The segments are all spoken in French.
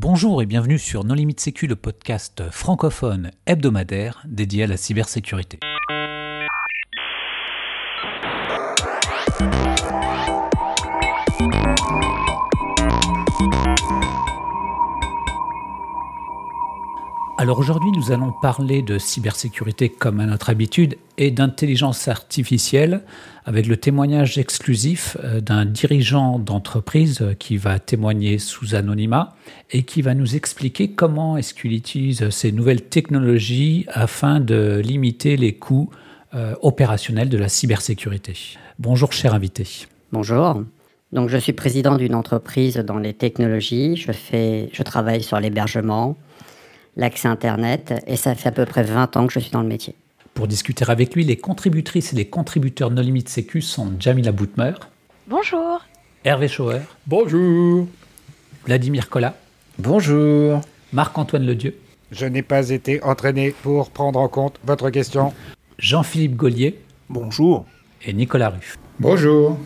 Bonjour et bienvenue sur Non Limite Sécu, le podcast francophone hebdomadaire dédié à la cybersécurité. Alors aujourd'hui, nous allons parler de cybersécurité comme à notre habitude et d'intelligence artificielle avec le témoignage exclusif euh, d'un dirigeant d'entreprise qui va témoigner sous anonymat et qui va nous expliquer comment est-ce qu'il utilise ces nouvelles technologies afin de limiter les coûts euh, opérationnels de la cybersécurité. Bonjour cher invité. Bonjour. Donc je suis président d'une entreprise dans les technologies, je fais je travaille sur l'hébergement, l'accès Internet, et ça fait à peu près 20 ans que je suis dans le métier. Pour discuter avec lui, les contributrices et les contributeurs No Limite Sécu sont Jamila Boutmer. Bonjour. Hervé Schauer. Bonjour. Vladimir Collat. Bonjour. Marc-Antoine Ledieu. Je n'ai pas été entraîné pour prendre en compte votre question. Jean-Philippe Gaulier. Bonjour. Et Nicolas Ruff. Bonjour.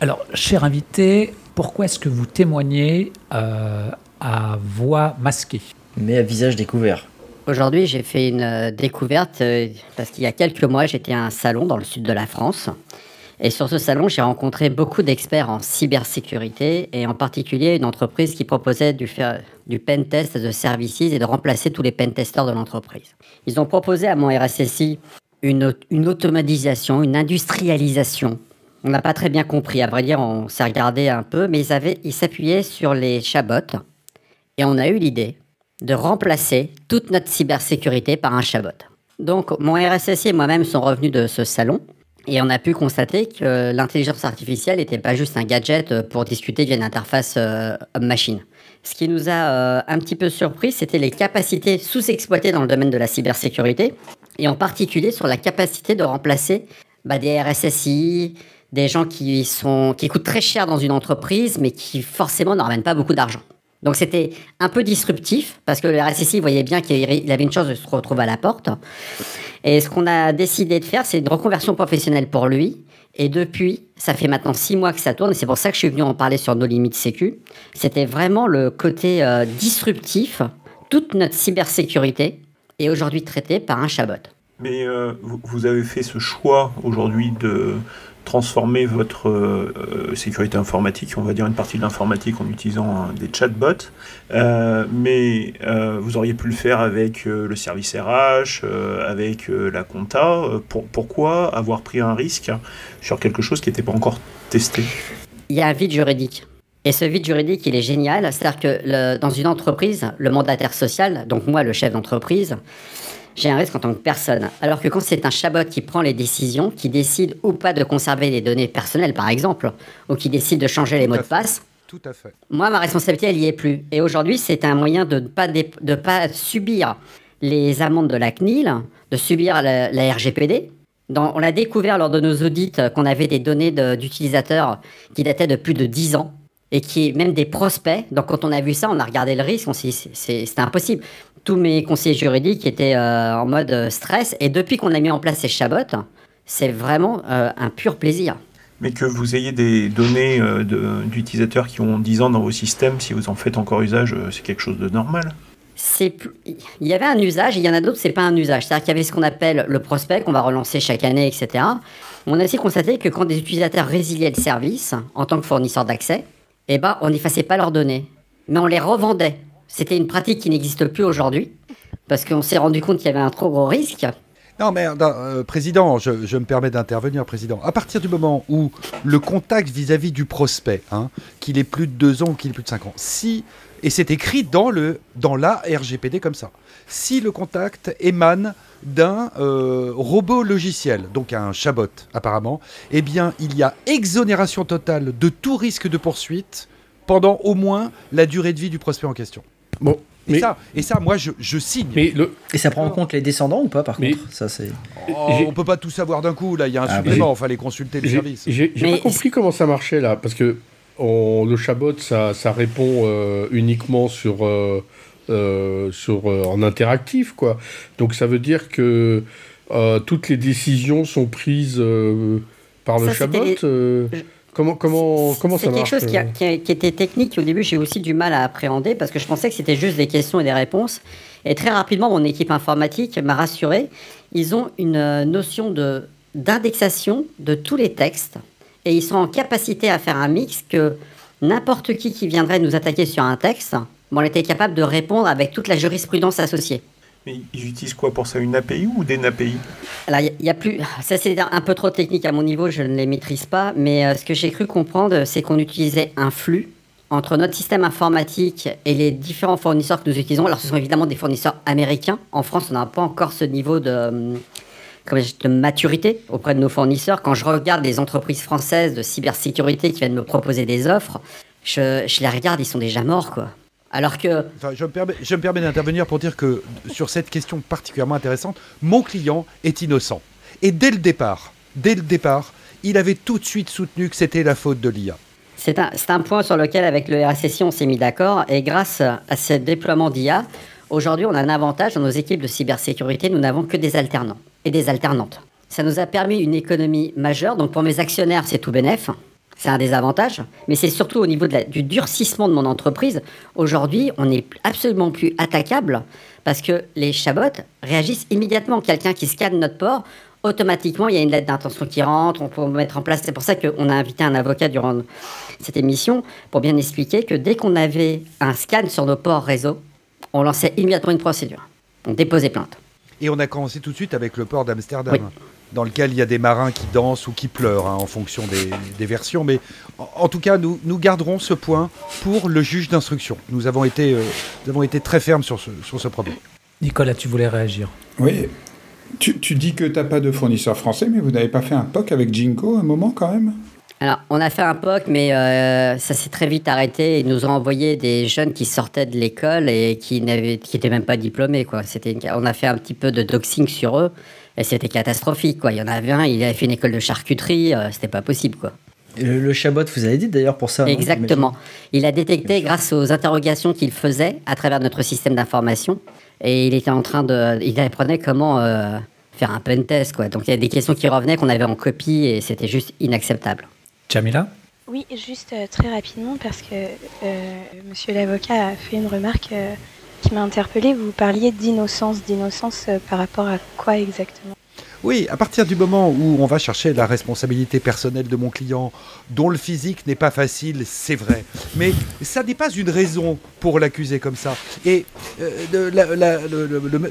Alors, cher invité, pourquoi est-ce que vous témoignez euh, à voix masquée? Mais à visage découvert. Aujourd'hui, j'ai fait une euh, découverte euh, parce qu'il y a quelques mois, j'étais à un salon dans le sud de la France. Et sur ce salon, j'ai rencontré beaucoup d'experts en cybersécurité et en particulier une entreprise qui proposait du, du pen test de services et de remplacer tous les pen testeurs de l'entreprise. Ils ont proposé à mon RSSI une, une automatisation, une industrialisation. On n'a pas très bien compris, à vrai dire, on s'est regardé un peu, mais ils, ils s'appuyaient sur les chabots et on a eu l'idée de remplacer toute notre cybersécurité par un chabot. Donc mon RSSI et moi-même sont revenus de ce salon et on a pu constater que l'intelligence artificielle n'était pas juste un gadget pour discuter via une interface euh, homme-machine. Ce qui nous a euh, un petit peu surpris, c'était les capacités sous-exploitées dans le domaine de la cybersécurité, et en particulier sur la capacité de remplacer bah, des RSSI, des gens qui, sont, qui coûtent très cher dans une entreprise, mais qui forcément ne ramènent pas beaucoup d'argent. Donc c'était un peu disruptif parce que le RSSI voyait bien qu'il avait une chance de se retrouver à la porte. Et ce qu'on a décidé de faire, c'est une reconversion professionnelle pour lui. Et depuis, ça fait maintenant six mois que ça tourne, et c'est pour ça que je suis venu en parler sur nos limites sécu. C'était vraiment le côté euh, disruptif, toute notre cybersécurité est aujourd'hui traitée par un chabot. Mais euh, vous avez fait ce choix aujourd'hui de transformer votre euh, euh, sécurité informatique, on va dire une partie de l'informatique en utilisant des chatbots, euh, mais vous auriez pu le faire avec le service RH, avec la compta. pourquoi avoir pris un risque sur quelque chose qui n'était pas encore testé? Il y a un vide juridique. Et ce vide juridique, il est génial. C'est-à-dire que dans une entreprise, le mandataire social, donc moi, le chef d'entreprise, j'ai un risque en tant que personne. Alors que quand c'est un chabot qui prend les décisions, qui décide ou pas de conserver les données personnelles, par exemple, ou qui décide de changer les mots de passe, tout à fait. Moi, ma responsabilité, elle n'y est plus. Et aujourd'hui, c'est un moyen de ne pas, de pas subir les amendes de la CNIL, de subir la, RGPD. on l'a découvert lors de nos audits qu'on avait des données d'utilisateurs qui dataient de plus de 10 ans et qui même des prospects. Donc quand on a vu ça, on a regardé le risque, on s'est dit c'est impossible tous mes conseillers juridiques étaient euh, en mode euh, stress. Et depuis qu'on a mis en place ces chabots, c'est vraiment euh, un pur plaisir. Mais que vous ayez des données d'utilisateurs qui ont 10 ans dans vos systèmes, si vous en faites encore usage, c'est quelque chose de normal il y avait un usage, et il y en a d'autres, c'est pas un usage. C'est-à-dire qu'il y avait ce qu'on appelle le prospect, qu'on va relancer chaque année, etc. On a aussi constaté que quand des utilisateurs résiliaient le service, en tant que fournisseur d'accès, eh ben, on n'effaçait pas leurs données, mais on les revendait. C'était une pratique qui n'existe plus aujourd'hui, parce qu'on s'est rendu compte qu'il y avait un trop gros risque. Non, mais euh, Président, je, me permets d'intervenir, Président. À partir du moment où le contact vis-à-vis du prospect, hein, qu'il ait plus de deux ans ou qu'il ait plus de cinq ans, si, et c'est écrit dans, le, dans la RGPD comme ça, si le contact émane d'un euh, robot logiciel, donc un chabot apparemment, eh bien il y a exonération totale de tout risque de poursuite pendant au moins la durée de vie du prospect en question. Bon. Et, ça, et ça, moi, je, je signe. Mais le... Et ça prend en compte les descendants ou pas, par contre? Ça, c'est... Oh, on peut pas tout savoir d'un coup, là, il y a un ah, supplément, il fallait consulter les services. J'ai pas compris comment ça marchait, là, parce que le chabot, ça, ça répond euh, uniquement sur, euh, euh, sur, en interactif, quoi. Donc ça veut dire que toutes les décisions sont prises par le chabot Comment, comment, comment ça C'est quelque chose qui, qui, qui, était technique. Au début, j'ai aussi du mal à appréhender parce que je pensais que c'était juste des questions et des réponses. Et très rapidement, mon équipe informatique m'a rassuré. Ils ont une euh, notion de d'indexation de tous les textes et ils sont en capacité à faire un mix que n'importe qui qui viendrait nous attaquer sur un texte, bon, on était capable de répondre avec toute la jurisprudence associée. Mais ils utilisent quoi pour ça Une API ou des API Alors, il y, a plus. Ça, c'est un peu trop technique à mon niveau, je ne les maîtrise pas. Mais euh, ce que j'ai cru comprendre, c'est qu'on utilisait un flux entre notre système informatique et les différents fournisseurs que nous utilisons. Alors, ce sont évidemment des fournisseurs américains. En France, on n'a pas encore ce niveau de, de maturité auprès de nos fournisseurs. Quand je regarde les entreprises françaises de cybersécurité qui viennent me proposer des offres, je, je les regarde, ils sont déjà morts, quoi. Alors que. Enfin, je me permets, d'intervenir pour dire que sur cette question particulièrement intéressante, mon client est innocent. Et dès le départ, dès le départ, il avait tout de suite soutenu que c'était la faute de l'IA. C'est un, un, point sur lequel, avec le RSSI, on s'est mis d'accord. Et grâce à ce déploiement d'IA, aujourd'hui, on a un avantage dans nos équipes de cybersécurité. Nous n'avons que des alternants et des alternantes. Ça nous a permis une économie majeure. Donc, pour mes actionnaires, c'est tout bénef. C'est un des avantages, mais c'est surtout au niveau de la, du durcissement de mon entreprise. Aujourd'hui, on n'est absolument plus attaquable parce que les chabots réagissent immédiatement. Quelqu'un qui scanne notre port, automatiquement, il y a une lettre d'intention qui rentre, on peut mettre en place. C'est pour ça qu'on a invité un avocat durant cette émission pour bien expliquer que dès qu'on avait un scan sur nos ports réseau, on lançait immédiatement une procédure. On déposait plainte. Et on a commencé tout de suite avec le port d'Amsterdam. Oui dans lequel il y a des marins qui dansent ou qui pleurent hein, en fonction des, des, versions. Mais en, en, tout cas, nous, nous garderons ce point pour le juge d'instruction. Nous, avons été, euh, nous avons été très fermes sur ce, sur ce problème. Nicolas, tu voulais réagir Oui. Tu, tu dis que tu n'as pas de fournisseur français, mais vous n'avez pas fait un POC avec Jinko un moment quand même? Alors, on a fait un POC, mais euh, ça s'est très vite arrêté. Ils nous ont envoyé des jeunes qui sortaient de l'école et qui n'étaient même pas diplômés. Quoi. Une... On a fait un petit peu de doxing sur eux. Et c'était catastrophique, quoi. Il y en avait un, il avait fait une école de charcuterie, euh, c'était pas possible, quoi. Et le, le, Chabot vous a aidé d'ailleurs pour ça. Exactement. Il a détecté grâce aux interrogations qu'il faisait à travers notre système d'information. Et il était en train de. Il apprenait comment euh, faire un pen test, quoi. Donc il y a des questions qui revenaient qu'on avait en copie et c'était juste inacceptable. Jamila? Oui, juste euh, très rapidement parce que euh, monsieur l'avocat a fait une remarque euh, m'a interpellée. Vous parliez d'innocence. D'innocence euh, par rapport à quoi exactement? Oui, à partir du moment où on va chercher la responsabilité personnelle de mon client, dont le physique n'est pas facile, c'est vrai. Mais ça n'est pas une raison pour l'accuser comme ça. Et euh,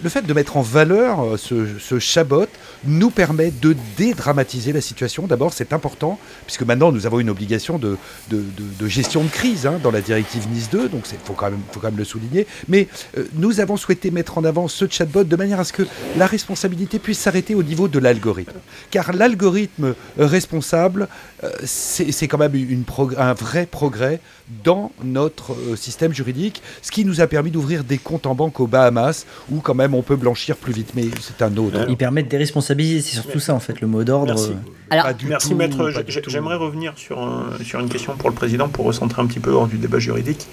le, fait de mettre en valeur ce, ce chabot nous permet de dédramatiser la situation. D'abord, c'est important, puisque maintenant nous avons une obligation de, gestion de crise hein, dans la directive Nice 2, donc il faut, quand même, faut quand même le souligner. Mais euh, nous avons souhaité mettre en avant ce chatbot de manière à ce que la responsabilité puisse s'arrêter au niveau de l'algorithme. Car l'algorithme responsable, euh, c'est quand même un vrai progrès dans notre euh, système juridique, ce qui nous a permis d'ouvrir des comptes en banque aux Bahamas, où quand même on peut blanchir plus vite, mais c'est un autre. Il permet de déresponsabiliser, c'est surtout ça en fait, le mot d'ordre. Merci, Alors, Merci tout, maître. J'aimerais revenir sur, un, sur une question pour le président, pour recentrer un petit peu hors du débat juridique.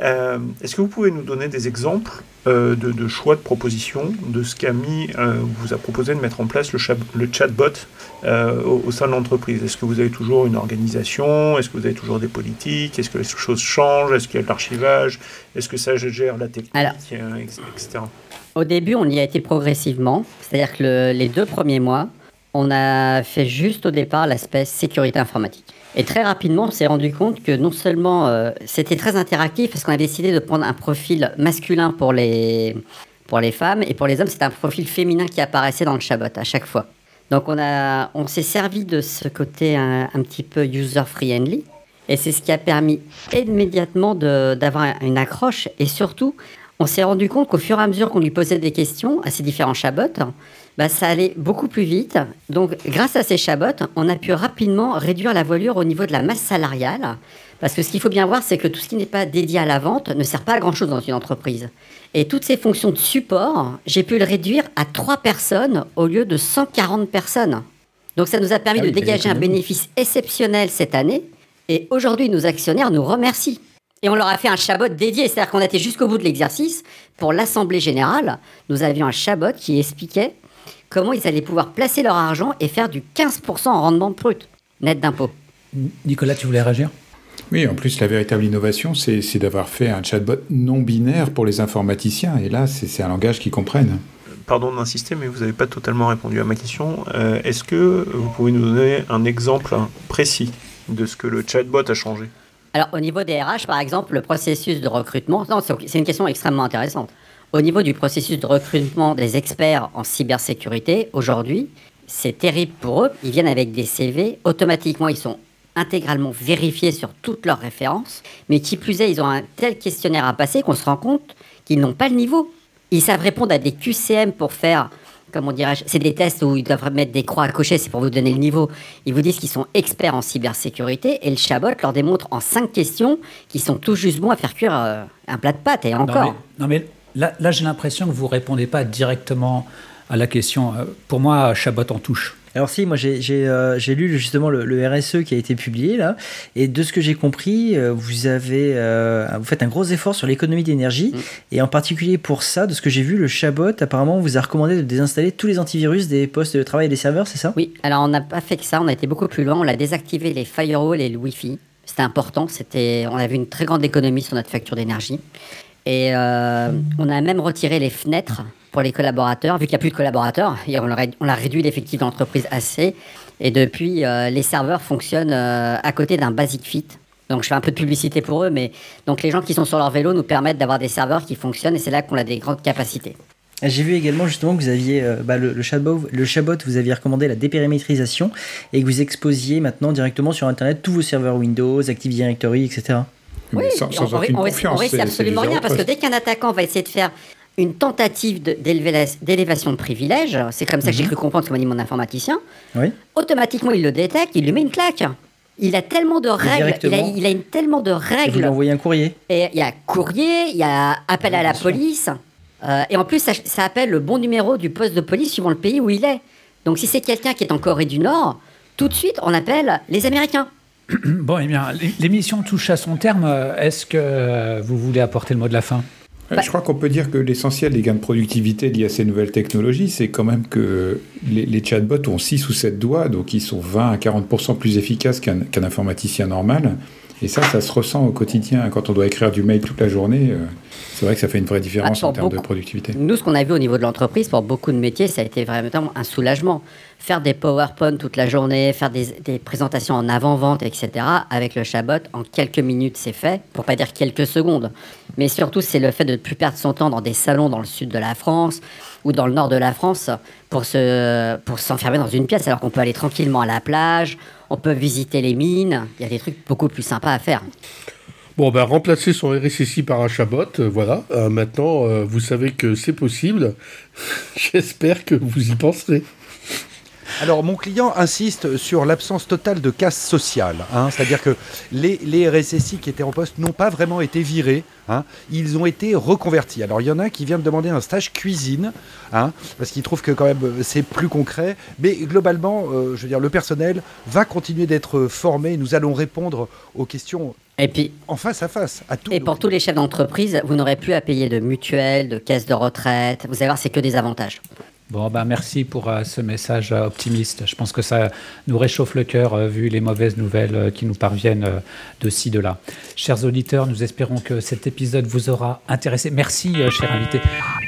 Euh, Est-ce que vous pouvez nous donner des exemples euh, de, de, choix de propositions de ce qu'a mis, euh, vous a proposé de mettre en place le, chat, le chatbot euh, au, au, sein de l'entreprise Est-ce que vous avez toujours une organisation? Est-ce que vous avez toujours des politiques? Est-ce que les choses changent? Est-ce qu'il y a de l'archivage? Est-ce que ça gère la technique, Alors, etc. Au début, on y a été progressivement. C'est-à-dire que le, les deux premiers mois, on a fait juste au départ l'aspect sécurité informatique. Et très rapidement, on s'est rendu compte que non seulement euh, c'était très interactif, parce qu'on a décidé de prendre un profil masculin pour les, pour les femmes, et pour les hommes, c'était un profil féminin qui apparaissait dans le chabot à chaque fois. Donc on, on s'est servi de ce côté un, petit peu user-friendly, et c'est ce qui a permis immédiatement d'avoir une accroche, et surtout, on s'est rendu compte qu'au fur et à mesure qu'on lui posait des questions à ces différents chabots, bah, ça allait beaucoup plus vite. Donc, grâce à ces chabots, on a pu rapidement réduire la voilure au niveau de la masse salariale. Parce que ce qu'il faut bien voir, c'est que tout ce qui n'est pas dédié à la vente ne sert pas à grand-chose dans une entreprise. Et toutes ces fonctions de support, j'ai pu le réduire à 3 personnes au lieu de 140 personnes. Donc, ça nous a permis ah oui, de dégager un bénéfice exceptionnel cette année. Et aujourd'hui, nos actionnaires nous remercient. Et on leur a fait un chabot dédié, c'est-à-dire qu'on était jusqu'au bout de l'exercice. Pour l'Assemblée générale, nous avions un chabot qui expliquait comment ils allaient pouvoir placer leur argent et faire du 15% en rendement brut, net d'impôt. Nicolas, tu voulais réagir? Oui, en plus, la véritable innovation, c'est d'avoir fait un chatbot non binaire pour les informaticiens. Et là, c'est un langage qu'ils comprennent. Pardon d'insister, mais vous n'avez pas totalement répondu à ma question. Euh, Est-ce que vous pouvez nous donner un exemple précis de ce que le chatbot a changé? Alors, au niveau des RH, par exemple, le processus de recrutement, c'est une question extrêmement intéressante. Au niveau du processus de recrutement des experts en cybersécurité, aujourd'hui, c'est terrible pour eux. Ils viennent avec des CV, automatiquement, ils sont intégralement vérifiés sur toutes leurs références, mais qui plus est, ils ont un tel questionnaire à passer qu'on se rend compte qu'ils n'ont pas le niveau. Ils savent répondre à des QCM pour faire, comment dirais-je, c'est des tests où ils doivent mettre des croix à cocher, c'est pour vous donner le niveau. Ils vous disent qu'ils sont experts en cybersécurité et le chabot leur démontre en cinq questions qu'ils sont tout juste bons à faire cuire euh, un plat de pâtes et encore. Non, mais, non, mais là, là j'ai l'impression que vous répondez pas directement à la question. Euh, Pour moi, Chabot en touche. Alors si, moi j'ai euh, lu justement le, le RSE qui a été publié là, et de ce que j'ai compris, euh, vous avez euh, vous faites un gros effort sur l'économie d'énergie, Mm. et en particulier pour ça, de ce que j'ai vu, le Chabot apparemment vous a recommandé de désinstaller tous les antivirus des postes de travail et des serveurs, c'est ça? Oui, alors on n'a pas fait que ça, on a été beaucoup plus loin, on a désactivé les firewalls et le Wi-Fi. C'était important, c'était, on a vu une très grande économie sur notre facture d'énergie. Et euh, on a même retiré les fenêtres pour les collaborateurs, vu qu'il n'y a plus de collaborateurs, on, a- réduit l'effectif d'entreprise assez. Et depuis, euh, les serveurs fonctionnent euh, à côté d'un Basic Fit. Donc je fais un peu de publicité pour eux, mais donc les gens qui sont sur leur vélo nous permettent d'avoir des serveurs qui fonctionnent, et c'est là qu'on a des grandes capacités. J'ai vu également justement que vous aviez euh, bah, le, le chatbot, le chatbot, vous aviez recommandé la dépérimétrisation et que vous exposiez maintenant directement sur Internet tous vos serveurs Windows, Active Directory, etc. Mais sans, sans on, aucune on, on risque absolument rien, parce que dès qu'un attaquant va essayer de faire une tentative d'élévation de privilège, c'est comme ça que j'ai cru comprendre ce que m'a dit mon informaticien, Oui. automatiquement il le détecte, il lui met une claque. Il a tellement de règles, il a, il a une, tellement de Et vous lui règles. envoyez un courrier. Et il y a courrier, il y a appel à la police. euh, et en plus, ça, ça appelle le bon numéro du poste de police suivant le pays où il est. Donc si c'est quelqu'un qui est en Corée du Nord, tout de suite, on appelle les Américains. Bon, eh bien, l'é- l'émission touche à son terme. Est-ce que euh, vous voulez apporter le mot de la fin? Je crois qu'on peut dire que l'essentiel des gains de productivité liés à ces nouvelles technologies, c'est quand même que les, les chatbots ont 6 ou 7 doigts, donc ils sont 20 à 40% plus efficaces qu'un informaticien normal. Et ça, ça se ressent au quotidien. Quand on doit écrire du mail toute la journée, euh, c'est vrai que ça fait une vraie différence pour en termes de productivité. Nous, ce qu'on a vu au niveau de l'entreprise, pour beaucoup de métiers, ça a été vraiment un soulagement. Faire des PowerPoint toute la journée, faire des, présentations en avant-vente, etc., avec le chatbot, en quelques minutes, c'est fait, pour pas dire quelques secondes. Mais surtout, c'est le fait de ne plus perdre son temps dans des salons dans le sud de la France ou dans le nord de la France pour se pour s'enfermer dans une pièce, alors qu'on peut aller tranquillement à la plage, on peut visiter les mines, il y a des trucs beaucoup plus sympas à faire. Bon, ben, remplacer son RSSI par un chabot, euh, voilà. Euh, maintenant, euh, vous savez que c'est possible. J'espère que vous y penserez. Alors, mon client insiste sur l'absence totale de casse sociale. hein. C'est-à-dire que les, les RSSI qui étaient en poste n'ont pas vraiment été virés. hein. Ils ont été reconvertis. Alors, il y en a qui vient de demander un stage cuisine, hein, parce qu'il trouve que quand même c'est plus concret. Mais globalement, euh, je veux dire, le personnel va continuer d'être formé. Nous allons répondre aux questions Et puis, en face à face, à. Et pour tous les chefs d'entreprise, vous n'aurez plus à payer de mutuelle, de caisse de retraite. Vous allez voir, c'est que des avantages. Bon, ben, merci pour euh, ce message euh, optimiste. Je pense que ça nous réchauffe le cœur euh, vu les mauvaises nouvelles euh, qui nous parviennent euh, de ci, de là. Chers auditeurs, nous espérons que cet épisode vous aura intéressé. Merci, euh, cher invité.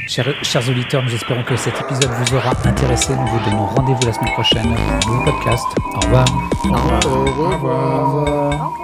Chers, chers auditeurs, nous espérons que cet épisode vous aura intéressé. Nous vous donnons rendez-vous la semaine prochaine pour un nouveau podcast. Au revoir. Au revoir.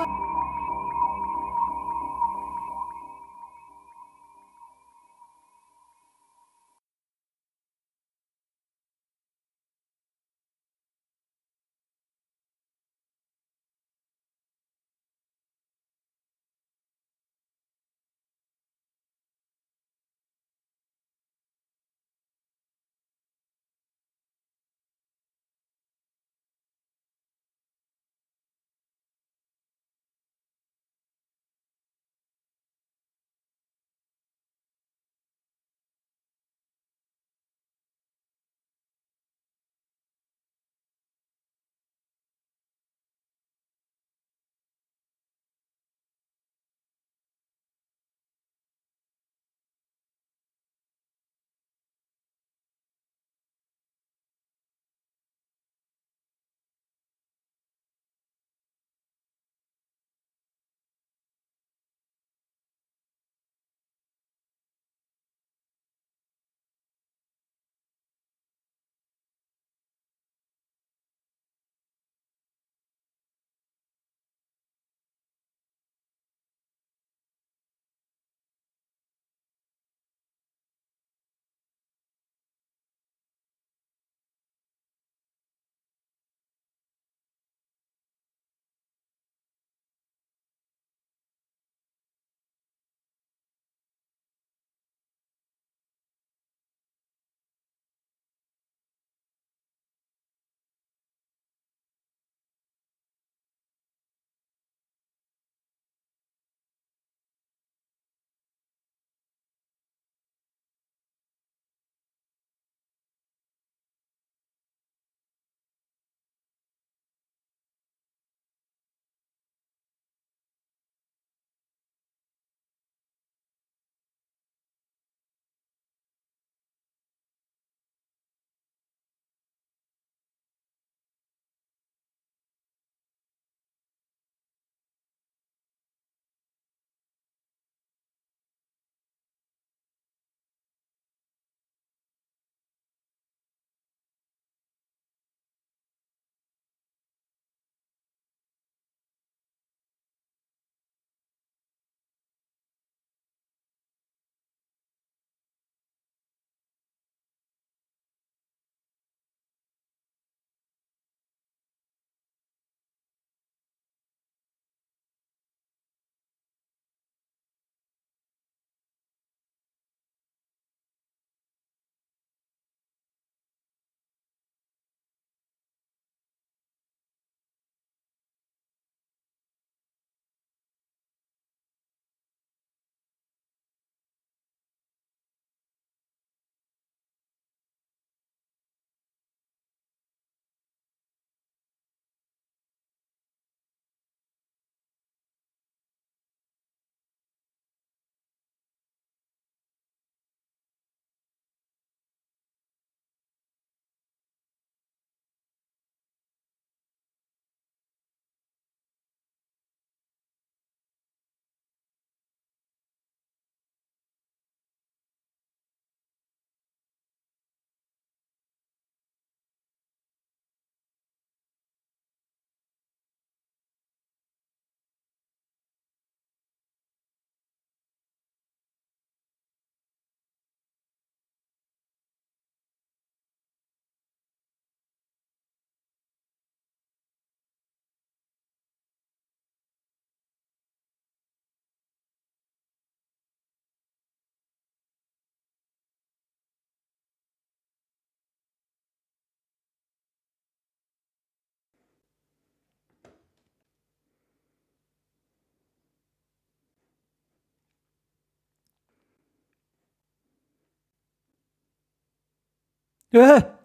Ah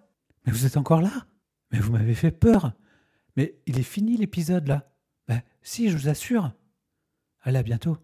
Mais vous êtes encore là Mais vous m'avez fait peur. Mais il est fini l'épisode là. Ben si, je vous assure. Allez, à bientôt.